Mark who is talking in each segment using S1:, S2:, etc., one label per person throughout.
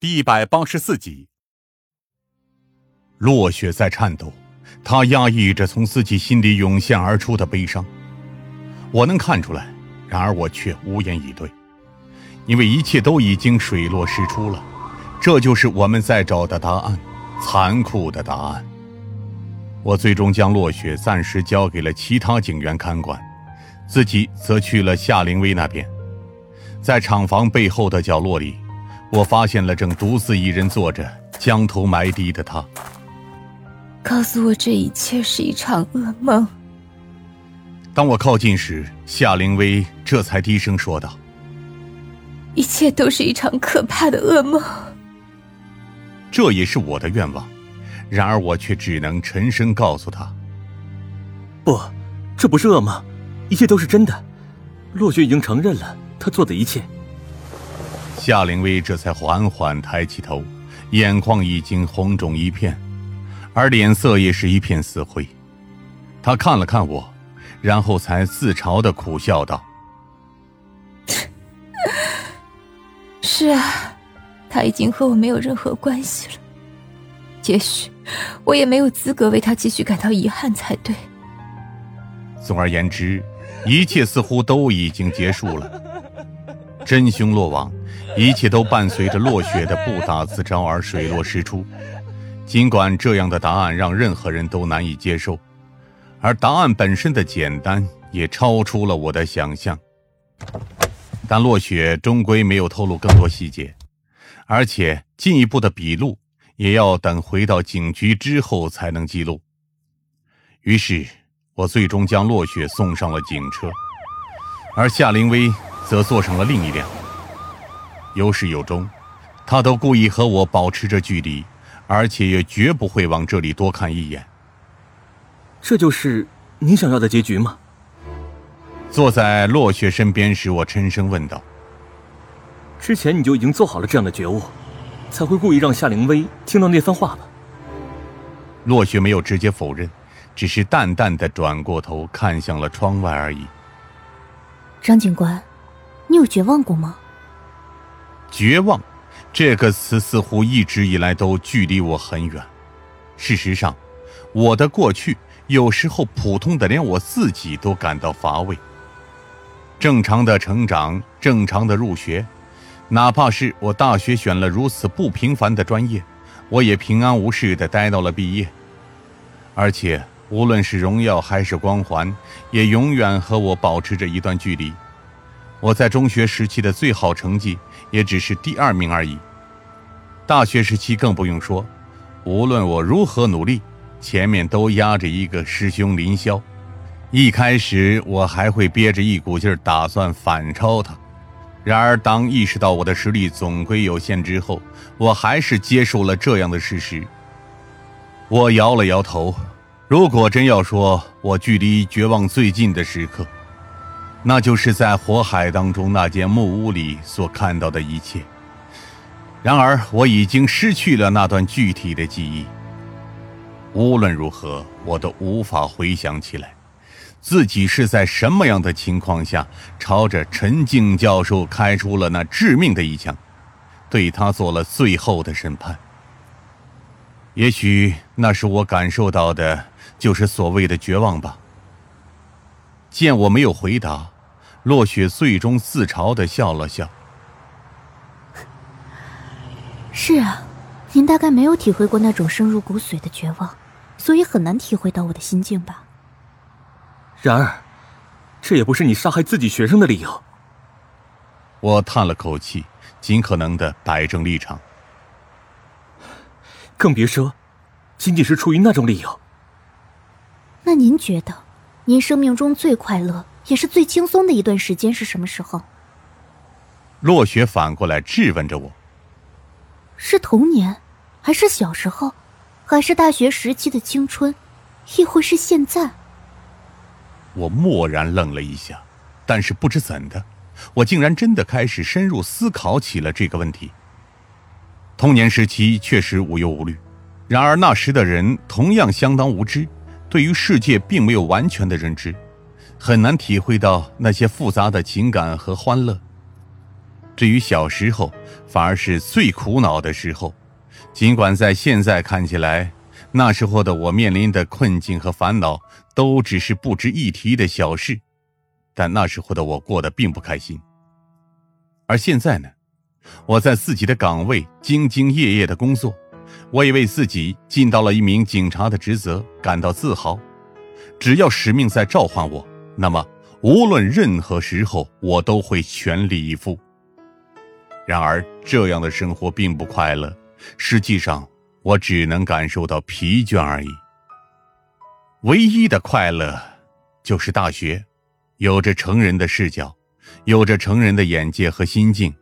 S1: 第一百八十四集，
S2: 落雪在颤抖，他压抑着从自己心里涌现而出的悲伤。我能看出来，然而我却无言以对，因为一切都已经水落石出了。这就是我们在找的答案，残酷的答案。我最终将落雪暂时交给了其他警员看管，自己则去了夏灵薇那边，在厂房背后的角落里。我发现了正独自一人坐着，将头埋低的他。
S3: 告诉我这一切是一场噩梦。
S2: 当我靠近时，夏灵薇这才低声说道：“
S3: 一切都是一场可怕的噩梦。”
S2: 这也是我的愿望，然而我却只能沉声告诉他：“
S4: 不，这不是噩梦，一切都是真的。洛雪已经承认了他做的一切。”
S2: 夏灵薇这才缓缓抬起头，眼眶已经红肿一片，而脸色也是一片死灰。她看了看我，然后才自嘲的苦笑道：“
S3: 是啊，他已经和我没有任何关系了。也许我也没有资格为他继续感到遗憾才对。
S2: 总而言之，一切似乎都已经结束了。真凶落网。”一切都伴随着落雪的不打自招而水落石出。尽管这样的答案让任何人都难以接受，而答案本身的简单也超出了我的想象。但落雪终归没有透露更多细节，而且进一步的笔录也要等回到警局之后才能记录。于是，我最终将落雪送上了警车，而夏灵薇则坐上了另一辆。有始有终，他都故意和我保持着距离，而且也绝不会往这里多看一眼。
S4: 这就是你想要的结局吗？
S2: 坐在落雪身边时，我沉声问道：“
S4: 之前你就已经做好了这样的觉悟，才会故意让夏灵薇听到那番话吧？”
S2: 落雪没有直接否认，只是淡淡的转过头看向了窗外而已。
S5: 张警官，你有绝望过吗？
S2: 绝望，这个词似乎一直以来都距离我很远。事实上，我的过去有时候普通的连我自己都感到乏味。正常的成长，正常的入学，哪怕是我大学选了如此不平凡的专业，我也平安无事的待到了毕业。而且，无论是荣耀还是光环，也永远和我保持着一段距离。我在中学时期的最好成绩也只是第二名而已。大学时期更不用说，无论我如何努力，前面都压着一个师兄林霄。一开始我还会憋着一股劲儿打算反超他，然而当意识到我的实力总归有限之后，我还是接受了这样的事实。我摇了摇头，如果真要说我距离绝望最近的时刻。那就是在火海当中那间木屋里所看到的一切。然而，我已经失去了那段具体的记忆。无论如何，我都无法回想起来，自己是在什么样的情况下朝着陈静教授开出了那致命的一枪，对他做了最后的审判。也许，那是我感受到的，就是所谓的绝望吧。见我没有回答，落雪最终自嘲的笑了笑。
S5: 是啊，您大概没有体会过那种深入骨髓的绝望，所以很难体会到我的心境吧。
S4: 然而，这也不是你杀害自己学生的理由。
S2: 我叹了口气，尽可能的摆正立场。
S4: 更别说，仅仅是出于那种理由。
S5: 那您觉得？您生命中最快乐也是最轻松的一段时间是什么时候？
S2: 落雪反过来质问着我：“
S5: 是童年，还是小时候，还是大学时期的青春，亦或是现在？”
S2: 我蓦然愣了一下，但是不知怎的，我竟然真的开始深入思考起了这个问题。童年时期确实无忧无虑，然而那时的人同样相当无知。对于世界并没有完全的认知，很难体会到那些复杂的情感和欢乐。至于小时候，反而是最苦恼的时候。尽管在现在看起来，那时候的我面临的困境和烦恼都只是不值一提的小事，但那时候的我过得并不开心。而现在呢，我在自己的岗位兢兢业业的工作，我也为自己尽到了一名警察的职责感到自豪。只要使命在召唤我，那么无论任何时候，我都会全力以赴。然而，这样的生活并不快乐。实际上，我只能感受到疲倦而已。唯一的快乐，就是大学，有着成人的视角，有着成人的眼界和心境，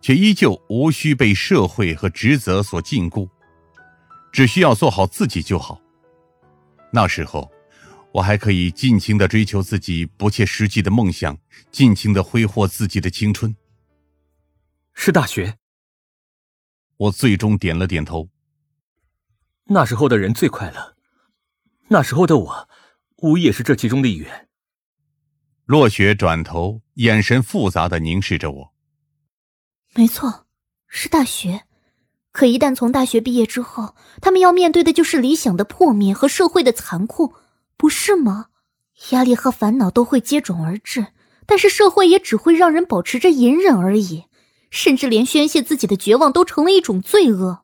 S2: 却依旧无需被社会和职责所禁锢，只需要做好自己就好。那时候，我还可以尽情的追求自己不切实际的梦想，尽情的挥霍自己的青春。
S4: 是大学。
S2: 我最终点了点头。
S4: 那时候的人最快乐，那时候的我，无疑也是这其中的一员。
S2: 落雪转头，眼神复杂的凝视着我。
S5: 没错，是大学。可一旦从大学毕业之后，他们要面对的就是理想的破灭和社会的残酷，不是吗？压力和烦恼都会接踵而至，但是社会也只会让人保持着隐忍而已。甚至连宣泄自己的绝望都成了一种罪恶。